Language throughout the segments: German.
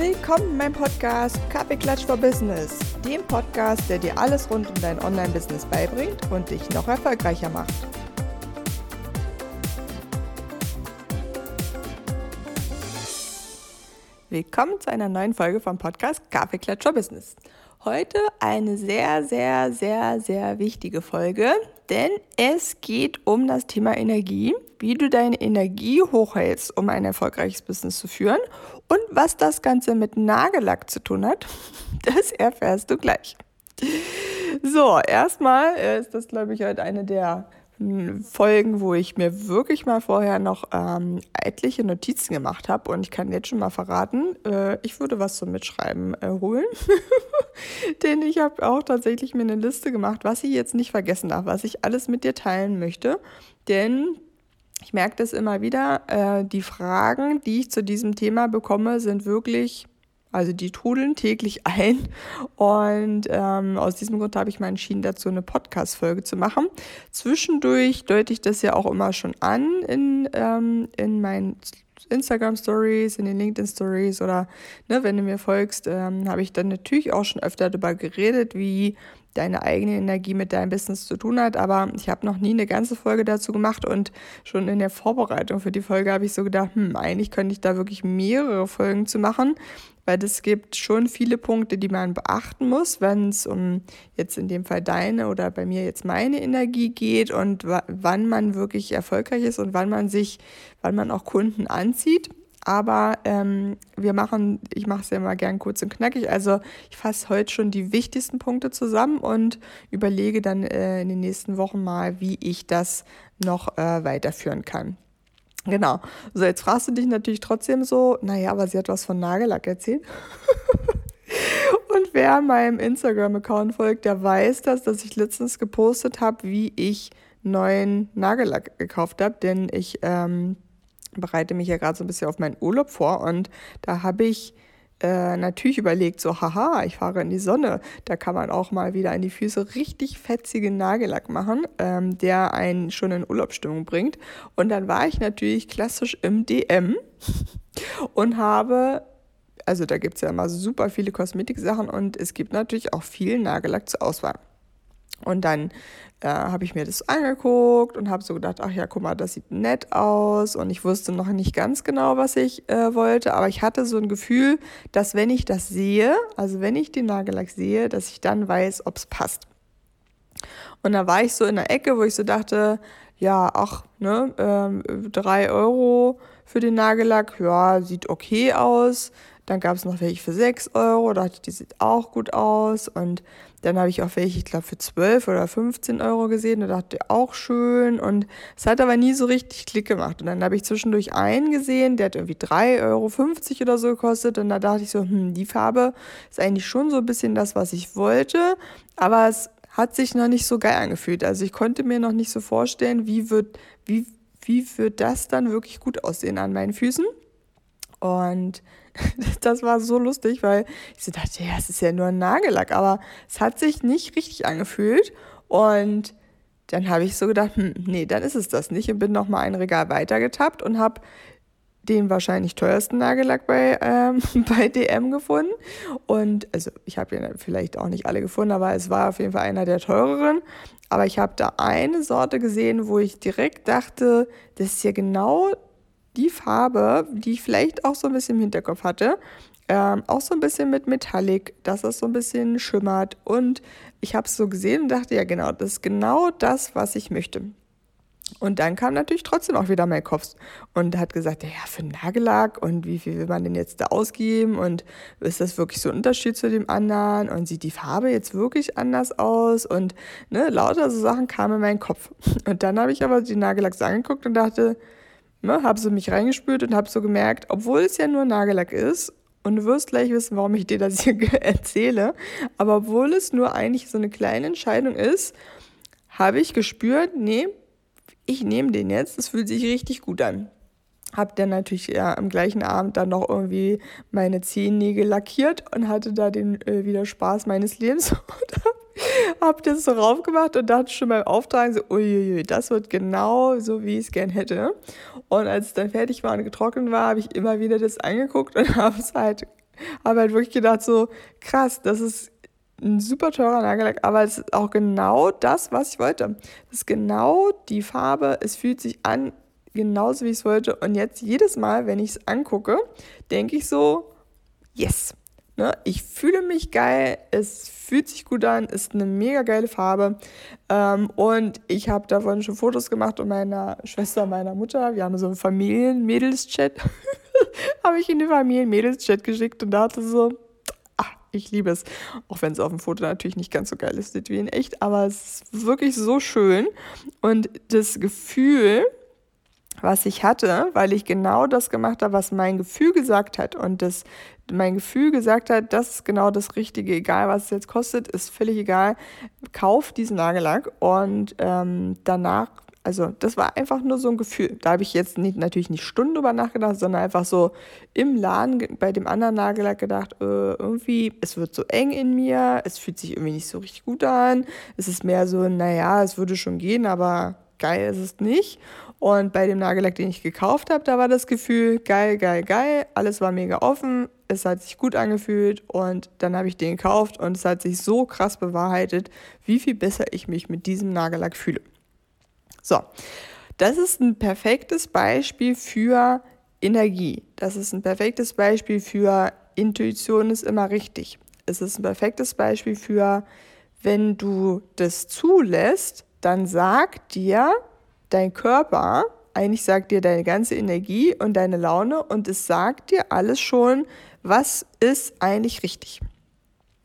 Willkommen in meinem Podcast Kaffeeklatsch for Business, dem Podcast, der dir alles rund um dein Online-Business beibringt und dich noch erfolgreicher macht. Willkommen zu einer neuen Folge vom Podcast Kaffeeklatsch for Business. Heute eine sehr, sehr, sehr, sehr wichtige Folge, denn es geht um das Thema Energie, wie du deine Energie hochhältst, um ein erfolgreiches Business zu führen und was das Ganze mit Nagellack zu tun hat, das erfährst du gleich. So, erstmal ist das, glaube ich, heute eine der Folgen, wo ich mir wirklich mal vorher noch ähm, etliche Notizen gemacht habe und ich kann jetzt schon mal verraten, äh, ich würde was zum Mitschreiben äh, holen, denn ich habe auch tatsächlich mir eine Liste gemacht, was ich jetzt nicht vergessen darf, was ich alles mit dir teilen möchte, denn ich merke das immer wieder, äh, die Fragen, die ich zu diesem Thema bekomme, sind wirklich also die trudeln täglich ein. Und ähm, aus diesem Grund habe ich mal entschieden, dazu eine Podcast-Folge zu machen. Zwischendurch deute ich das ja auch immer schon an in, ähm, in meinen Instagram Stories, in den LinkedIn Stories oder ne, wenn du mir folgst, ähm, habe ich dann natürlich auch schon öfter darüber geredet, wie deine eigene Energie mit deinem Business zu tun hat. Aber ich habe noch nie eine ganze Folge dazu gemacht und schon in der Vorbereitung für die Folge habe ich so gedacht, hm, eigentlich könnte ich da wirklich mehrere Folgen zu machen, weil es gibt schon viele Punkte, die man beachten muss, wenn es um jetzt in dem Fall deine oder bei mir jetzt meine Energie geht und wann man wirklich erfolgreich ist und wann man sich, wann man auch Kunden anzieht. Aber ähm, wir machen, ich mache es ja immer gern kurz und knackig. Also ich fasse heute schon die wichtigsten Punkte zusammen und überlege dann äh, in den nächsten Wochen mal, wie ich das noch äh, weiterführen kann. Genau. So, jetzt fragst du dich natürlich trotzdem so, naja, aber sie hat was von Nagellack erzählt. und wer meinem Instagram-Account folgt, der weiß das, dass ich letztens gepostet habe, wie ich neuen Nagellack gekauft habe, denn ich ähm, bereite mich ja gerade so ein bisschen auf meinen Urlaub vor und da habe ich äh, natürlich überlegt, so, haha, ich fahre in die Sonne. Da kann man auch mal wieder in die Füße richtig fetzigen Nagellack machen, ähm, der einen schon in Urlaubsstimmung bringt. Und dann war ich natürlich klassisch im DM und habe, also da gibt es ja immer super viele Kosmetiksachen und es gibt natürlich auch viel Nagellack zur Auswahl. Und dann äh, habe ich mir das angeguckt und habe so gedacht, ach ja, guck mal, das sieht nett aus. Und ich wusste noch nicht ganz genau, was ich äh, wollte, aber ich hatte so ein Gefühl, dass wenn ich das sehe, also wenn ich den Nagellack sehe, dass ich dann weiß, ob es passt. Und da war ich so in der Ecke, wo ich so dachte, ja, ach, ne, ähm, drei Euro für den Nagellack, ja, sieht okay aus. Dann gab es noch welche für 6 Euro, da dachte ich, die sieht auch gut aus. Und dann habe ich auch welche, ich glaube, für 12 oder 15 Euro gesehen. Da dachte ich, auch schön. Und es hat aber nie so richtig Klick gemacht. Und dann habe ich zwischendurch einen gesehen, der hat irgendwie 3,50 Euro oder so gekostet. Und da dachte ich so, hm, die Farbe ist eigentlich schon so ein bisschen das, was ich wollte. Aber es hat sich noch nicht so geil angefühlt. Also ich konnte mir noch nicht so vorstellen, wie wird, wie, wie wird das dann wirklich gut aussehen an meinen Füßen. Und das war so lustig, weil ich so dachte, ja, es ist ja nur ein Nagellack, aber es hat sich nicht richtig angefühlt. Und dann habe ich so gedacht, hm, nee, dann ist es das nicht. Und bin nochmal ein Regal weitergetappt und habe den wahrscheinlich teuersten Nagellack bei, ähm, bei DM gefunden. Und also ich habe ja vielleicht auch nicht alle gefunden, aber es war auf jeden Fall einer der teureren. Aber ich habe da eine Sorte gesehen, wo ich direkt dachte, das ist ja genau die Farbe, die ich vielleicht auch so ein bisschen im Hinterkopf hatte, ähm, auch so ein bisschen mit Metallic, dass es so ein bisschen schimmert. Und ich habe es so gesehen und dachte, ja genau, das ist genau das, was ich möchte. Und dann kam natürlich trotzdem auch wieder mein Kopf und hat gesagt, ja, für Nagellack und wie viel will man denn jetzt da ausgeben und ist das wirklich so ein Unterschied zu dem anderen und sieht die Farbe jetzt wirklich anders aus und ne, lauter so Sachen kamen in meinen Kopf. Und dann habe ich aber die Nagellacks angeguckt und dachte, Ne, habe so mich reingespült und habe so gemerkt, obwohl es ja nur Nagellack ist, und du wirst gleich wissen, warum ich dir das hier erzähle, aber obwohl es nur eigentlich so eine kleine Entscheidung ist, habe ich gespürt, nee, ich nehme den jetzt, das fühlt sich richtig gut an. Hab dann natürlich ja, am gleichen Abend dann noch irgendwie meine Zehennägel lackiert und hatte da den äh, wieder Spaß meines Lebens und hab das so raufgemacht und dachte schon beim Auftragen so, uiuiui, das wird genau so, wie ich es gern hätte. Und als es dann fertig war und getrocknet war, habe ich immer wieder das angeguckt und habe es halt habe halt wirklich gedacht, so krass, das ist ein super teurer Nagellack, aber es ist auch genau das, was ich wollte. Das ist genau die Farbe, es fühlt sich an, genauso wie ich es wollte. Und jetzt jedes Mal, wenn ich es angucke, denke ich so, yes. Ne? Ich fühle mich geil, es fühlt sich gut an, ist eine mega geile Farbe. Ähm, und ich habe davon schon Fotos gemacht und meiner Schwester, meiner Mutter, wir haben so einen Familien-Mädels-Chat, habe ich in den Familien-Mädels-Chat geschickt und dachte so, ach, ich liebe es. Auch wenn es auf dem Foto natürlich nicht ganz so geil ist wie in echt, aber es ist wirklich so schön. Und das Gefühl, was ich hatte, weil ich genau das gemacht habe, was mein Gefühl gesagt hat. Und das, mein Gefühl gesagt hat, das ist genau das Richtige, egal was es jetzt kostet, ist völlig egal. Kauf diesen Nagellack und ähm, danach, also das war einfach nur so ein Gefühl. Da habe ich jetzt nicht, natürlich nicht Stunden drüber nachgedacht, sondern einfach so im Laden bei dem anderen Nagellack gedacht, äh, irgendwie, es wird so eng in mir, es fühlt sich irgendwie nicht so richtig gut an. Es ist mehr so, naja, es würde schon gehen, aber geil ist es nicht. Und bei dem Nagellack, den ich gekauft habe, da war das Gefühl, geil, geil, geil, alles war mega offen, es hat sich gut angefühlt und dann habe ich den gekauft und es hat sich so krass bewahrheitet, wie viel besser ich mich mit diesem Nagellack fühle. So, das ist ein perfektes Beispiel für Energie. Das ist ein perfektes Beispiel für Intuition ist immer richtig. Es ist ein perfektes Beispiel für, wenn du das zulässt, dann sagt dir dein Körper, eigentlich sagt dir deine ganze Energie und deine Laune und es sagt dir alles schon, was ist eigentlich richtig.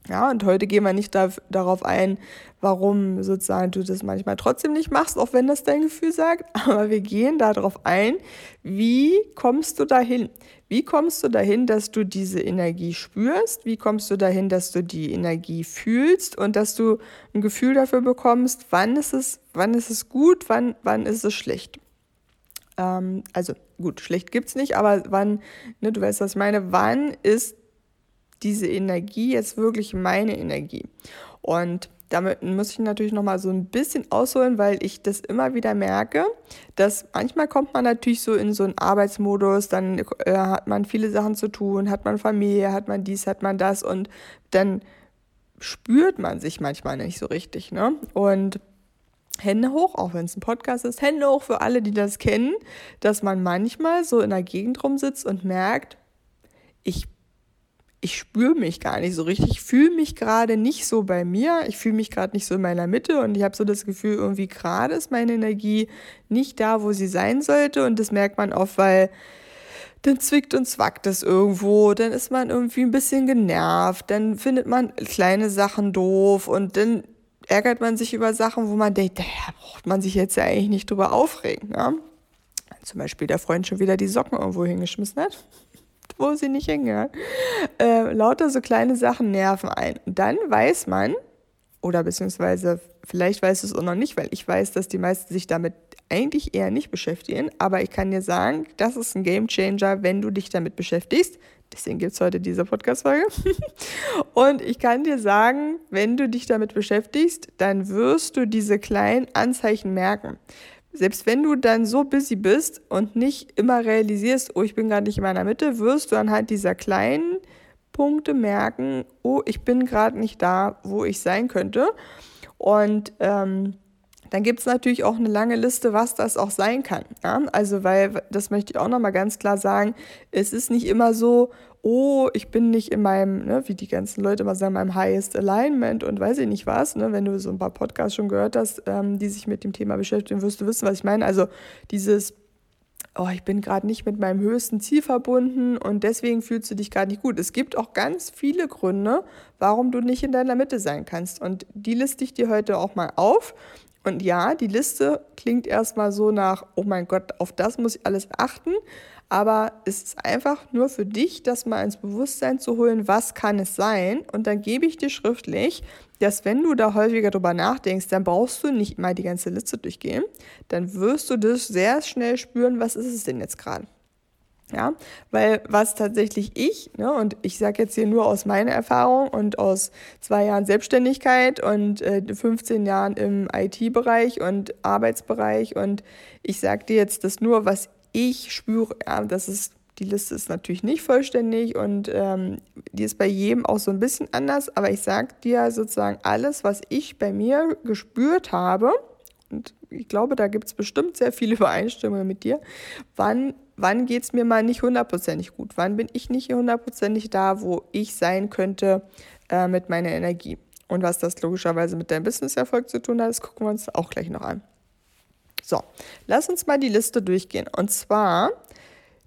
Ja, und heute gehen wir nicht da, darauf ein, warum sozusagen du das manchmal trotzdem nicht machst, auch wenn das dein Gefühl sagt, aber wir gehen darauf ein, wie kommst du dahin? Wie kommst du dahin, dass du diese Energie spürst? Wie kommst du dahin, dass du die Energie fühlst und dass du ein Gefühl dafür bekommst, wann ist es, wann ist es gut, wann, wann ist es schlecht? Ähm, also gut, schlecht gibt es nicht, aber wann, ne, du weißt, was ich meine, wann ist diese Energie jetzt wirklich meine Energie? Und damit muss ich natürlich noch mal so ein bisschen ausholen, weil ich das immer wieder merke, dass manchmal kommt man natürlich so in so einen Arbeitsmodus, dann äh, hat man viele Sachen zu tun, hat man Familie, hat man dies, hat man das und dann spürt man sich manchmal nicht so richtig, ne? Und Hände hoch, auch wenn es ein Podcast ist, Hände hoch für alle, die das kennen, dass man manchmal so in der Gegend rumsitzt und merkt, ich ich spüre mich gar nicht so richtig. Ich fühle mich gerade nicht so bei mir. Ich fühle mich gerade nicht so in meiner Mitte und ich habe so das Gefühl, irgendwie gerade ist meine Energie nicht da, wo sie sein sollte. Und das merkt man oft, weil dann zwickt und zwackt es irgendwo, dann ist man irgendwie ein bisschen genervt, dann findet man kleine Sachen doof und dann ärgert man sich über Sachen, wo man denkt, da braucht man sich jetzt ja eigentlich nicht drüber aufregen. Ja? Zum Beispiel der Freund schon wieder die Socken irgendwo hingeschmissen hat wo sie nicht hingehören. Äh, lauter so kleine Sachen nerven ein. Und dann weiß man, oder beziehungsweise vielleicht weiß es auch noch nicht, weil ich weiß, dass die meisten sich damit eigentlich eher nicht beschäftigen, aber ich kann dir sagen, das ist ein Game Changer, wenn du dich damit beschäftigst. Deswegen gibt es heute diese Podcast-Folge. Und ich kann dir sagen, wenn du dich damit beschäftigst, dann wirst du diese kleinen Anzeichen merken selbst wenn du dann so busy bist und nicht immer realisierst, oh, ich bin gerade nicht in meiner Mitte, wirst du anhand dieser kleinen Punkte merken, oh, ich bin gerade nicht da, wo ich sein könnte. Und ähm, dann gibt es natürlich auch eine lange Liste, was das auch sein kann. Ja? Also, weil, das möchte ich auch nochmal ganz klar sagen, es ist nicht immer so, oh, ich bin nicht in meinem, ne, wie die ganzen Leute immer sagen, meinem Highest Alignment und weiß ich nicht was. Ne? Wenn du so ein paar Podcasts schon gehört hast, ähm, die sich mit dem Thema beschäftigen, wirst du wissen, was ich meine. Also dieses, oh, ich bin gerade nicht mit meinem höchsten Ziel verbunden und deswegen fühlst du dich gerade nicht gut. Es gibt auch ganz viele Gründe, warum du nicht in deiner Mitte sein kannst. Und die liste ich dir heute auch mal auf. Und ja, die Liste klingt erstmal so nach, oh mein Gott, auf das muss ich alles achten. Aber es ist einfach nur für dich, das mal ins Bewusstsein zu holen, was kann es sein. Und dann gebe ich dir schriftlich, dass wenn du da häufiger drüber nachdenkst, dann brauchst du nicht mal die ganze Liste durchgehen. Dann wirst du das sehr schnell spüren, was ist es denn jetzt gerade. Ja, weil was tatsächlich ich, ne, und ich sage jetzt hier nur aus meiner Erfahrung und aus zwei Jahren Selbstständigkeit und äh, 15 Jahren im IT-Bereich und Arbeitsbereich und ich sage dir jetzt das nur, was ich spüre, ja, das ist die Liste ist natürlich nicht vollständig und ähm, die ist bei jedem auch so ein bisschen anders, aber ich sage dir sozusagen alles, was ich bei mir gespürt habe, und ich glaube, da gibt es bestimmt sehr viele Übereinstimmungen mit dir, wann, wann geht es mir mal nicht hundertprozentig gut, wann bin ich nicht hundertprozentig da, wo ich sein könnte äh, mit meiner Energie. Und was das logischerweise mit deinem Businesserfolg zu tun hat, das gucken wir uns auch gleich noch an. So, lass uns mal die Liste durchgehen. Und zwar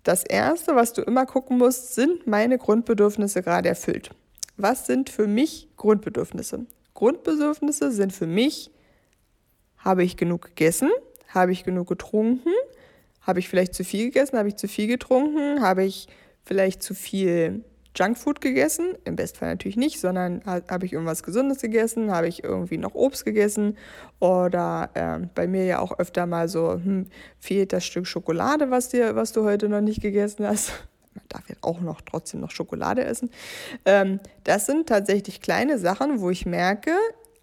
das Erste, was du immer gucken musst, sind meine Grundbedürfnisse gerade erfüllt. Was sind für mich Grundbedürfnisse? Grundbedürfnisse sind für mich, habe ich genug gegessen? Habe ich genug getrunken? Habe ich vielleicht zu viel gegessen? Habe ich zu viel getrunken? Habe ich vielleicht zu viel Junkfood gegessen, im Bestfall natürlich nicht, sondern habe ich irgendwas Gesundes gegessen, habe ich irgendwie noch Obst gegessen oder äh, bei mir ja auch öfter mal so, hm, fehlt das Stück Schokolade, was, dir, was du heute noch nicht gegessen hast. Man darf jetzt auch noch trotzdem noch Schokolade essen. Ähm, das sind tatsächlich kleine Sachen, wo ich merke,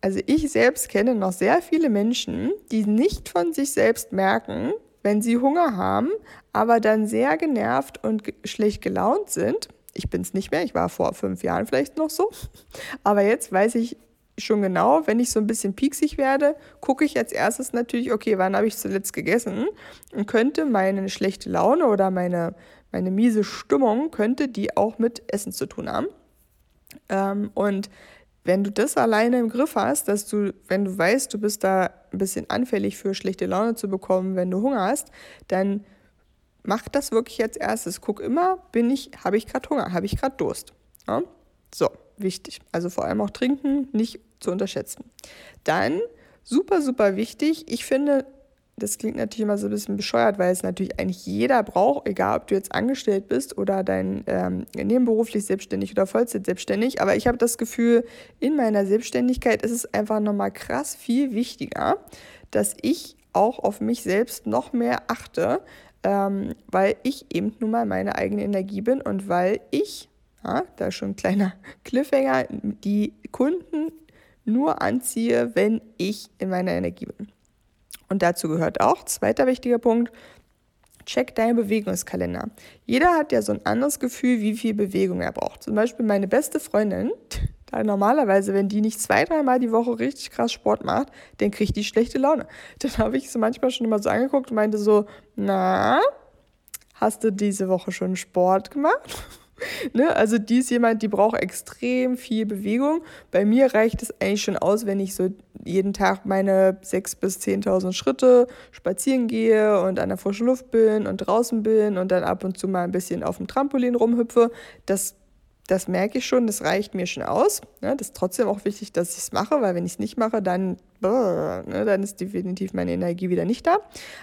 also ich selbst kenne noch sehr viele Menschen, die nicht von sich selbst merken, wenn sie Hunger haben, aber dann sehr genervt und schlecht gelaunt sind ich bin es nicht mehr, ich war vor fünf Jahren vielleicht noch so. Aber jetzt weiß ich schon genau, wenn ich so ein bisschen pieksig werde, gucke ich als erstes natürlich, okay, wann habe ich zuletzt gegessen und könnte meine schlechte Laune oder meine, meine miese Stimmung, könnte die auch mit Essen zu tun haben. Ähm, und wenn du das alleine im Griff hast, dass du, wenn du weißt, du bist da ein bisschen anfällig für schlechte Laune zu bekommen, wenn du Hunger hast, dann mach das wirklich als erstes. Guck immer, bin ich, habe ich gerade Hunger, habe ich gerade Durst. Ja? So, wichtig. Also vor allem auch trinken nicht zu unterschätzen. Dann, super, super wichtig, ich finde, das klingt natürlich immer so ein bisschen bescheuert, weil es natürlich eigentlich jeder braucht, egal ob du jetzt angestellt bist oder dein ähm, nebenberuflich selbstständig oder Vollzeit selbstständig. Aber ich habe das Gefühl, in meiner Selbstständigkeit ist es einfach nochmal krass viel wichtiger, dass ich auch auf mich selbst noch mehr achte, ähm, weil ich eben nun mal meine eigene Energie bin und weil ich, ja, da ist schon ein kleiner Cliffhanger, die Kunden nur anziehe, wenn ich in meiner Energie bin. Und dazu gehört auch, zweiter wichtiger Punkt, check deinen Bewegungskalender. Jeder hat ja so ein anderes Gefühl, wie viel Bewegung er braucht. Zum Beispiel meine beste Freundin, da normalerweise, wenn die nicht zwei, dreimal die Woche richtig krass Sport macht, dann kriegt die schlechte Laune. Dann habe ich sie manchmal schon immer so angeguckt und meinte so, na, hast du diese Woche schon Sport gemacht? ne? Also die ist jemand, die braucht extrem viel Bewegung. Bei mir reicht es eigentlich schon aus, wenn ich so jeden Tag meine 6.000 bis 10.000 Schritte spazieren gehe und an der frischen Luft bin und draußen bin und dann ab und zu mal ein bisschen auf dem Trampolin rumhüpfe. Das das merke ich schon, das reicht mir schon aus. Ne? Das ist trotzdem auch wichtig, dass ich es mache, weil wenn ich es nicht mache, dann, ne, dann ist definitiv meine Energie wieder nicht da.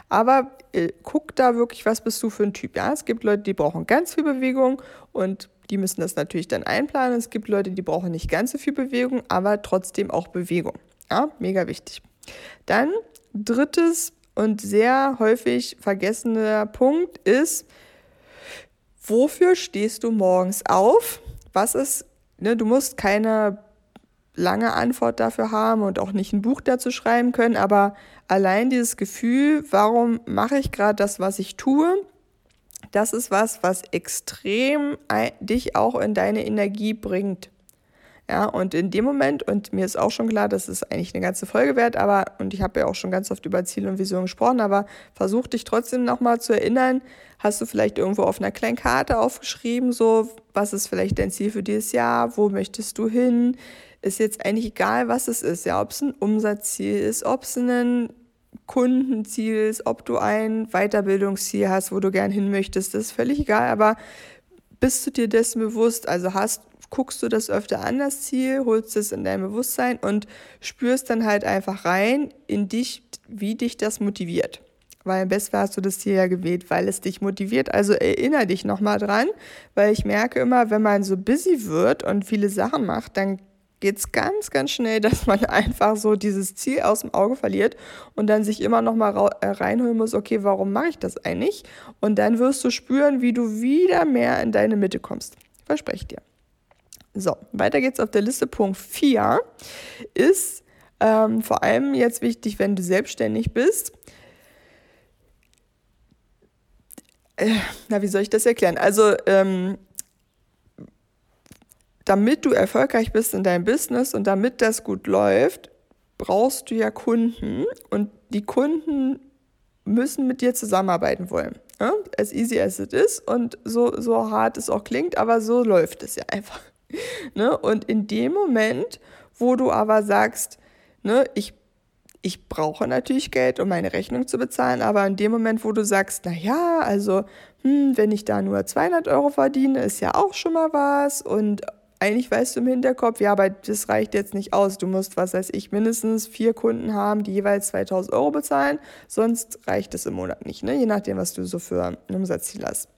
Aber äh, guck da wirklich, was bist du für ein Typ. Ja? Es gibt Leute, die brauchen ganz viel Bewegung und die müssen das natürlich dann einplanen. Es gibt Leute, die brauchen nicht ganz so viel Bewegung, aber trotzdem auch Bewegung. Ja, mega wichtig. Dann drittes und sehr häufig vergessener Punkt ist, wofür stehst du morgens auf? Was ist, ne, du musst keine lange Antwort dafür haben und auch nicht ein Buch dazu schreiben können, aber allein dieses Gefühl, warum mache ich gerade das, was ich tue, das ist was, was extrem dich auch in deine Energie bringt. Ja, und in dem Moment, und mir ist auch schon klar, das ist eigentlich eine ganze Folge wert, aber, und ich habe ja auch schon ganz oft über Ziel und Vision gesprochen, aber versuch dich trotzdem nochmal zu erinnern, hast du vielleicht irgendwo auf einer kleinen Karte aufgeschrieben, so, was ist vielleicht dein Ziel für dieses Jahr, wo möchtest du hin? Ist jetzt eigentlich egal, was es ist, ja, ob es ein Umsatzziel ist, ob es ein Kundenziel ist, ob du ein Weiterbildungsziel hast, wo du gern hin möchtest, das ist völlig egal, aber bist du dir dessen bewusst, also hast guckst du das öfter an, das Ziel, holst es in dein Bewusstsein und spürst dann halt einfach rein in dich, wie dich das motiviert. Weil im besten hast du das Ziel ja gewählt, weil es dich motiviert. Also erinnere dich nochmal dran, weil ich merke immer, wenn man so busy wird und viele Sachen macht, dann geht es ganz, ganz schnell, dass man einfach so dieses Ziel aus dem Auge verliert und dann sich immer noch mal äh, reinholen muss, okay, warum mache ich das eigentlich? Und dann wirst du spüren, wie du wieder mehr in deine Mitte kommst. Verspreche dir. So, weiter geht's auf der Liste. Punkt 4 ist ähm, vor allem jetzt wichtig, wenn du selbstständig bist. äh, na, wie soll ich das erklären? Also, ähm, damit du erfolgreich bist in deinem Business und damit das gut läuft, brauchst du ja Kunden und die Kunden müssen mit dir zusammenarbeiten wollen. Ja? As easy as it is und so, so hart es auch klingt, aber so läuft es ja einfach. Ne? Und in dem Moment, wo du aber sagst, ne, ich ich brauche natürlich Geld, um meine Rechnung zu bezahlen, aber in dem Moment, wo du sagst, na ja, also, hm, wenn ich da nur 200 Euro verdiene, ist ja auch schon mal was und eigentlich weißt du im Hinterkopf, ja, aber das reicht jetzt nicht aus. Du musst, was weiß ich, mindestens vier Kunden haben, die jeweils 2000 Euro bezahlen, sonst reicht es im Monat nicht, ne? je nachdem, was du so für ein Umsatzziel hast.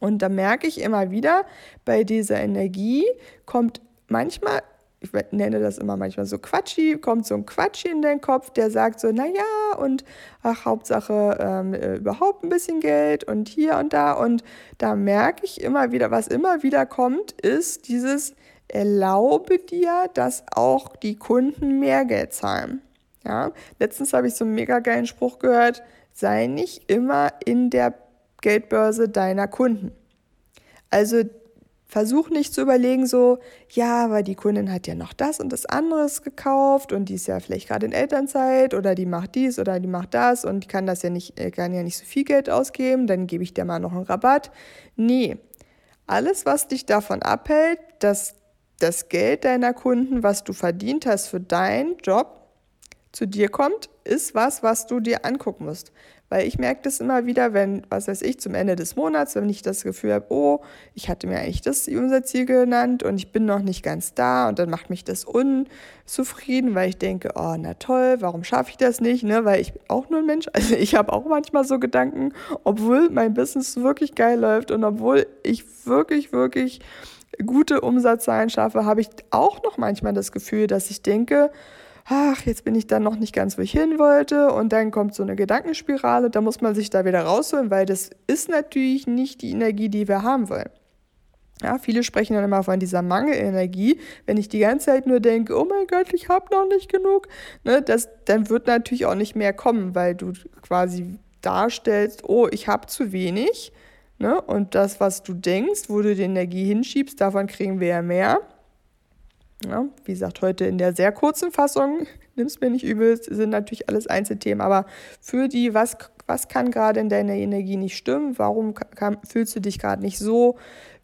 Und da merke ich immer wieder, bei dieser Energie kommt manchmal ich nenne das immer manchmal so Quatschi, kommt so ein Quatschi in den Kopf, der sagt so, naja, und ach, Hauptsache ähm, äh, überhaupt ein bisschen Geld und hier und da. Und da merke ich immer wieder, was immer wieder kommt, ist dieses Erlaube dir, dass auch die Kunden mehr Geld zahlen. Ja? Letztens habe ich so einen mega geilen Spruch gehört, sei nicht immer in der Geldbörse deiner Kunden. Also Versuch nicht zu überlegen, so, ja, weil die Kundin hat ja noch das und das anderes gekauft und die ist ja vielleicht gerade in Elternzeit oder die macht dies oder die macht das und kann das ja nicht, äh, kann ja nicht so viel Geld ausgeben, dann gebe ich dir mal noch einen Rabatt. Nee. Alles, was dich davon abhält, dass das Geld deiner Kunden, was du verdient hast für deinen Job, zu dir kommt, ist was, was du dir angucken musst. Weil ich merke das immer wieder, wenn, was weiß ich, zum Ende des Monats, wenn ich das Gefühl habe, oh, ich hatte mir eigentlich das Umsatzziel genannt und ich bin noch nicht ganz da und dann macht mich das unzufrieden, weil ich denke, oh, na toll, warum schaffe ich das nicht? Ne? Weil ich bin auch nur ein Mensch. Also ich habe auch manchmal so Gedanken, obwohl mein Business wirklich geil läuft und obwohl ich wirklich, wirklich gute Umsatzzahlen schaffe, habe ich auch noch manchmal das Gefühl, dass ich denke, ach, jetzt bin ich dann noch nicht ganz, wo ich hin wollte. Und dann kommt so eine Gedankenspirale, da muss man sich da wieder rausholen, weil das ist natürlich nicht die Energie, die wir haben wollen. Ja, viele sprechen dann immer von dieser Mangelenergie. Wenn ich die ganze Zeit nur denke, oh mein Gott, ich habe noch nicht genug, ne, das, dann wird natürlich auch nicht mehr kommen, weil du quasi darstellst, oh, ich habe zu wenig. Ne, und das, was du denkst, wo du die Energie hinschiebst, davon kriegen wir ja mehr. Ja, wie gesagt, heute in der sehr kurzen Fassung, nimm es mir nicht übel, sind natürlich alles Einzelthemen, aber für die, was, was kann gerade in deiner Energie nicht stimmen, warum kann, fühlst du dich gerade nicht so,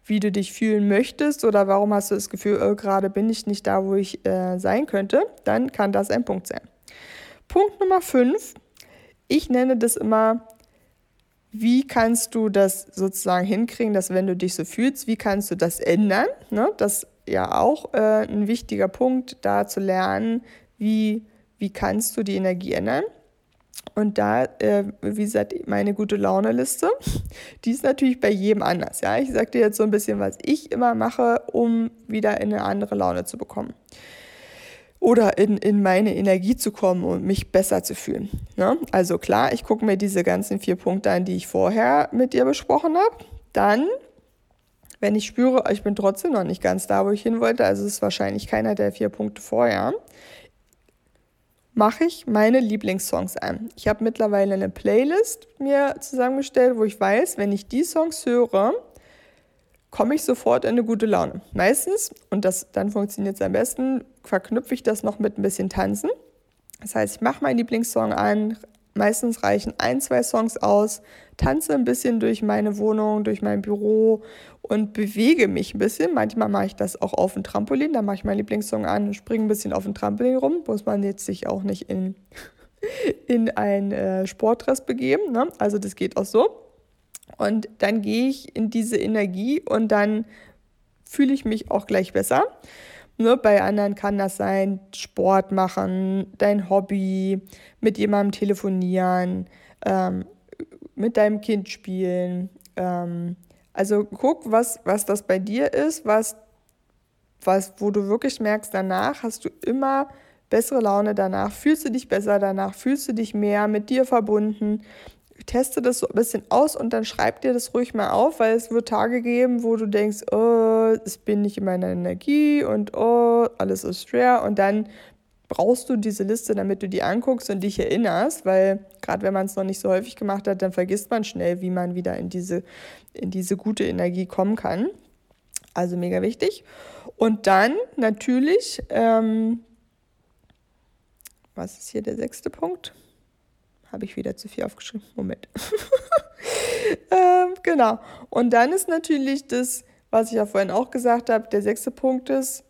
wie du dich fühlen möchtest oder warum hast du das Gefühl, oh, gerade bin ich nicht da, wo ich äh, sein könnte, dann kann das ein Punkt sein. Punkt Nummer 5, ich nenne das immer, wie kannst du das sozusagen hinkriegen, dass wenn du dich so fühlst, wie kannst du das ändern? Ne? Das ja auch äh, ein wichtiger Punkt, da zu lernen, wie, wie kannst du die Energie ändern. Und da, äh, wie gesagt, meine gute Laune-Liste, die ist natürlich bei jedem anders. Ja? Ich sage dir jetzt so ein bisschen, was ich immer mache, um wieder in eine andere Laune zu bekommen. Oder in, in meine Energie zu kommen und mich besser zu fühlen. Ja? Also klar, ich gucke mir diese ganzen vier Punkte an, die ich vorher mit dir besprochen habe. Dann wenn ich spüre, ich bin trotzdem noch nicht ganz da, wo ich hin wollte, also es ist wahrscheinlich keiner der vier Punkte vorher, mache ich meine Lieblingssongs an. Ich habe mittlerweile eine Playlist mir zusammengestellt, wo ich weiß, wenn ich die Songs höre, komme ich sofort in eine gute Laune. Meistens, und das dann funktioniert es am besten, verknüpfe ich das noch mit ein bisschen Tanzen. Das heißt, ich mache meinen Lieblingssong an, Meistens reichen ein, zwei Songs aus, tanze ein bisschen durch meine Wohnung, durch mein Büro und bewege mich ein bisschen. Manchmal mache ich das auch auf dem Trampolin, da mache ich meinen Lieblingssong an und springe ein bisschen auf dem Trampolin rum. Muss man jetzt sich auch nicht in, in ein äh, Sportdress begeben. Ne? Also das geht auch so. Und dann gehe ich in diese Energie und dann fühle ich mich auch gleich besser. Ne, bei anderen kann das sein, Sport machen, dein Hobby, mit jemandem telefonieren, ähm, mit deinem Kind spielen. Ähm, also guck, was, was das bei dir ist, was, was, wo du wirklich merkst, danach hast du immer bessere Laune, danach fühlst du dich besser, danach fühlst du dich mehr mit dir verbunden teste das so ein bisschen aus und dann schreib dir das ruhig mal auf, weil es wird Tage geben, wo du denkst, oh, ich bin nicht in meiner Energie und oh, alles ist schwer und dann brauchst du diese Liste, damit du die anguckst und dich erinnerst, weil gerade wenn man es noch nicht so häufig gemacht hat, dann vergisst man schnell, wie man wieder in diese, in diese gute Energie kommen kann. Also mega wichtig. Und dann natürlich, ähm, was ist hier der sechste Punkt? Habe ich wieder zu viel aufgeschrieben. Moment. ähm, genau. Und dann ist natürlich das, was ich ja vorhin auch gesagt habe, der sechste Punkt ist,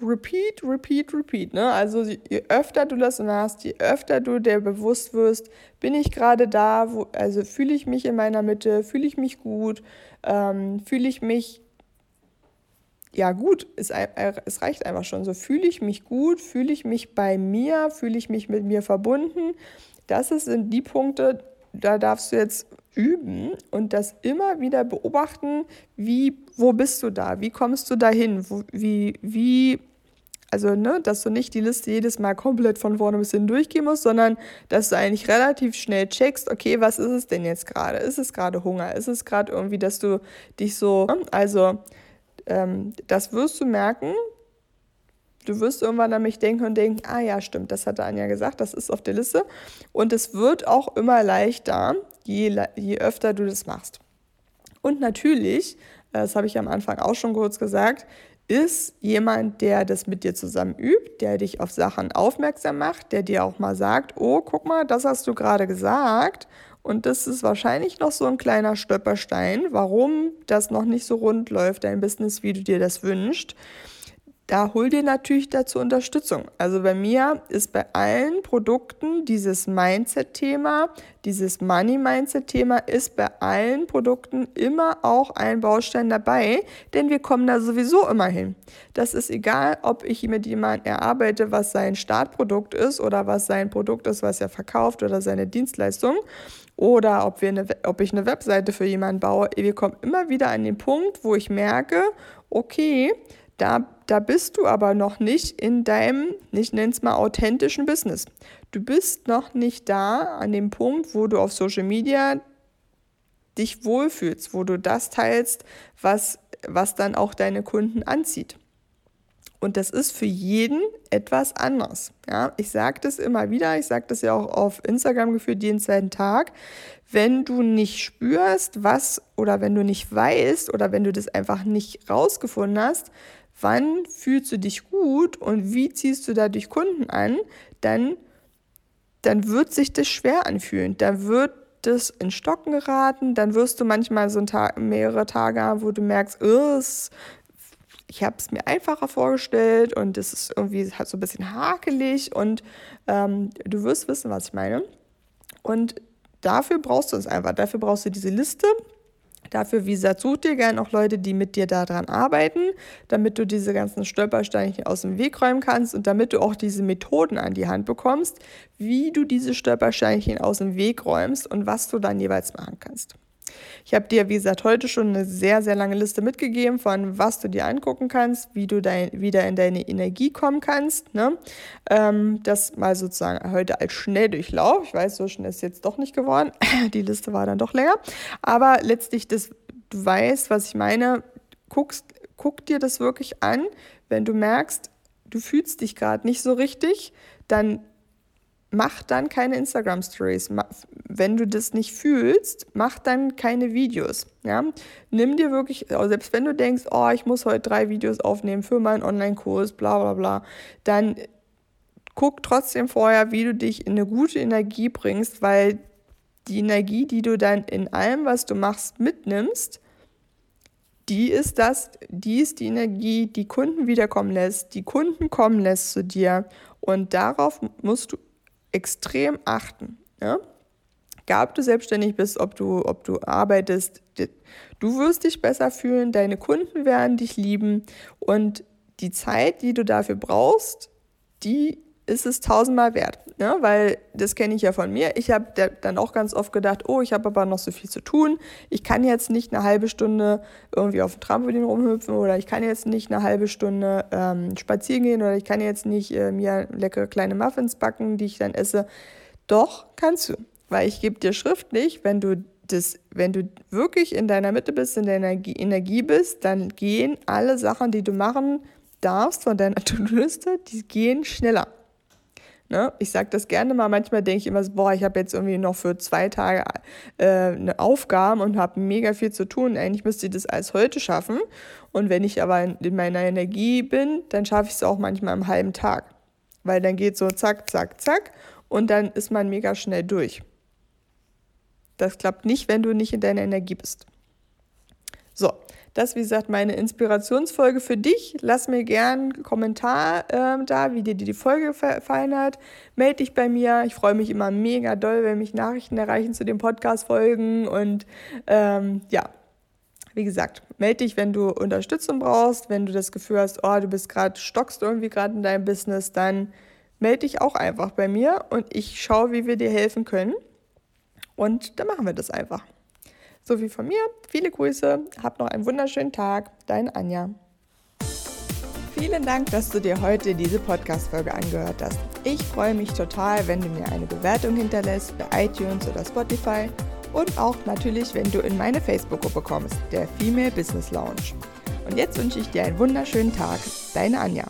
repeat, repeat, repeat. Ne? Also je öfter du das machst, je öfter du dir bewusst wirst, bin ich gerade da, wo, also fühle ich mich in meiner Mitte, fühle ich mich gut, ähm, fühle ich mich, ja gut, es, es reicht einfach schon. So fühle ich mich gut, fühle ich mich bei mir, fühle ich mich mit mir verbunden. Das sind die Punkte, da darfst du jetzt üben und das immer wieder beobachten, wie, wo bist du da, wie kommst du dahin, wo, wie, wie, also, ne, dass du nicht die Liste jedes Mal komplett von vorne bis hin durchgehen musst, sondern dass du eigentlich relativ schnell checkst, okay, was ist es denn jetzt gerade? Ist es gerade Hunger? Ist es gerade irgendwie, dass du dich so, ne, also, ähm, das wirst du merken, du wirst irgendwann an mich denken und denken, ah ja, stimmt, das hat Anja gesagt, das ist auf der Liste. Und es wird auch immer leichter, je, je öfter du das machst. Und natürlich, äh, das habe ich am Anfang auch schon kurz gesagt, ist jemand, der das mit dir zusammen übt, der dich auf Sachen aufmerksam macht, der dir auch mal sagt, oh, guck mal, das hast du gerade gesagt. Und das ist wahrscheinlich noch so ein kleiner Stolperstein, warum das noch nicht so rund läuft, dein Business, wie du dir das wünschst da hol dir natürlich dazu Unterstützung. Also bei mir ist bei allen Produkten dieses Mindset-Thema, dieses Money-Mindset-Thema ist bei allen Produkten immer auch ein Baustein dabei, denn wir kommen da sowieso immer hin. Das ist egal, ob ich mit jemandem erarbeite, was sein Startprodukt ist oder was sein Produkt ist, was er verkauft oder seine Dienstleistung oder ob, wir eine, ob ich eine Webseite für jemanden baue. Wir kommen immer wieder an den Punkt, wo ich merke, okay, da, da bist du aber noch nicht in deinem, ich nenne es mal, authentischen Business. Du bist noch nicht da an dem Punkt, wo du auf Social Media dich wohlfühlst, wo du das teilst, was, was dann auch deine Kunden anzieht. Und das ist für jeden etwas anderes. Ja, ich sage das immer wieder, ich sage das ja auch auf Instagram gefühlt jeden zweiten Tag. Wenn du nicht spürst, was oder wenn du nicht weißt oder wenn du das einfach nicht rausgefunden hast, wann fühlst du dich gut und wie ziehst du dadurch Kunden an, dann, dann wird sich das schwer anfühlen. Da wird das in Stocken geraten, dann wirst du manchmal so Tag, mehrere Tage haben, wo du merkst, ich habe es mir einfacher vorgestellt und es ist irgendwie halt so ein bisschen hakelig und ähm, du wirst wissen, was ich meine. Und dafür brauchst du es einfach. Dafür brauchst du diese Liste, Dafür, wie gesagt, such dir gerne auch Leute, die mit dir daran arbeiten, damit du diese ganzen Stolpersteinchen aus dem Weg räumen kannst und damit du auch diese Methoden an die Hand bekommst, wie du diese Stolpersteinchen aus dem Weg räumst und was du dann jeweils machen kannst. Ich habe dir, wie gesagt, heute schon eine sehr, sehr lange Liste mitgegeben von was du dir angucken kannst, wie du dein, wieder in deine Energie kommen kannst. Ne? Ähm, das mal sozusagen heute als Schnelldurchlauf. Ich weiß, so schnell ist es jetzt doch nicht geworden. Die Liste war dann doch länger. Aber letztlich, das, du weißt, was ich meine. Guckst, guck dir das wirklich an. Wenn du merkst, du fühlst dich gerade nicht so richtig, dann mach dann keine Instagram Stories. Wenn du das nicht fühlst, mach dann keine Videos. Ja? Nimm dir wirklich, selbst wenn du denkst, oh, ich muss heute drei Videos aufnehmen für meinen Online-Kurs, bla bla bla, dann guck trotzdem vorher, wie du dich in eine gute Energie bringst, weil die Energie, die du dann in allem, was du machst, mitnimmst, die ist das, die ist die Energie, die Kunden wiederkommen lässt, die Kunden kommen lässt zu dir. Und darauf musst du extrem achten. Ja? Gab du selbstständig bist, ob du, ob du arbeitest, du wirst dich besser fühlen, deine Kunden werden dich lieben und die Zeit, die du dafür brauchst, die ist es tausendmal wert. Ja, weil das kenne ich ja von mir. Ich habe dann auch ganz oft gedacht, oh, ich habe aber noch so viel zu tun. Ich kann jetzt nicht eine halbe Stunde irgendwie auf dem Trampolin rumhüpfen oder ich kann jetzt nicht eine halbe Stunde ähm, spazieren gehen oder ich kann jetzt nicht äh, mir leckere kleine Muffins backen, die ich dann esse. Doch, kannst du. Weil ich gebe dir schriftlich, wenn du das, wenn du wirklich in deiner Mitte bist, in deiner Energie bist, dann gehen alle Sachen, die du machen darfst von deiner To-Do-Liste, die gehen schneller. Ne? Ich sage das gerne mal, manchmal denke ich immer so, boah, ich habe jetzt irgendwie noch für zwei Tage äh, eine Aufgabe und habe mega viel zu tun. Eigentlich müsste ich das alles heute schaffen. Und wenn ich aber in, in meiner Energie bin, dann schaffe ich es auch manchmal am halben Tag. Weil dann geht so zack, zack, zack und dann ist man mega schnell durch. Das klappt nicht, wenn du nicht in deiner Energie bist. So, das, wie gesagt, meine Inspirationsfolge für dich. Lass mir gern einen Kommentar äh, da, wie dir die Folge gefallen hat. Meld dich bei mir. Ich freue mich immer mega doll, wenn mich Nachrichten erreichen zu den Podcast-Folgen. Und ähm, ja, wie gesagt, melde dich, wenn du Unterstützung brauchst, wenn du das Gefühl hast, oh, du bist gerade, stockst irgendwie gerade in deinem Business, dann melde dich auch einfach bei mir und ich schaue, wie wir dir helfen können. Und dann machen wir das einfach. So viel von mir. Viele Grüße. Hab noch einen wunderschönen Tag. Dein Anja. Vielen Dank, dass du dir heute diese Podcast-Folge angehört hast. Ich freue mich total, wenn du mir eine Bewertung hinterlässt bei iTunes oder Spotify und auch natürlich, wenn du in meine Facebook-Gruppe kommst, der Female Business Lounge. Und jetzt wünsche ich dir einen wunderschönen Tag. Deine Anja.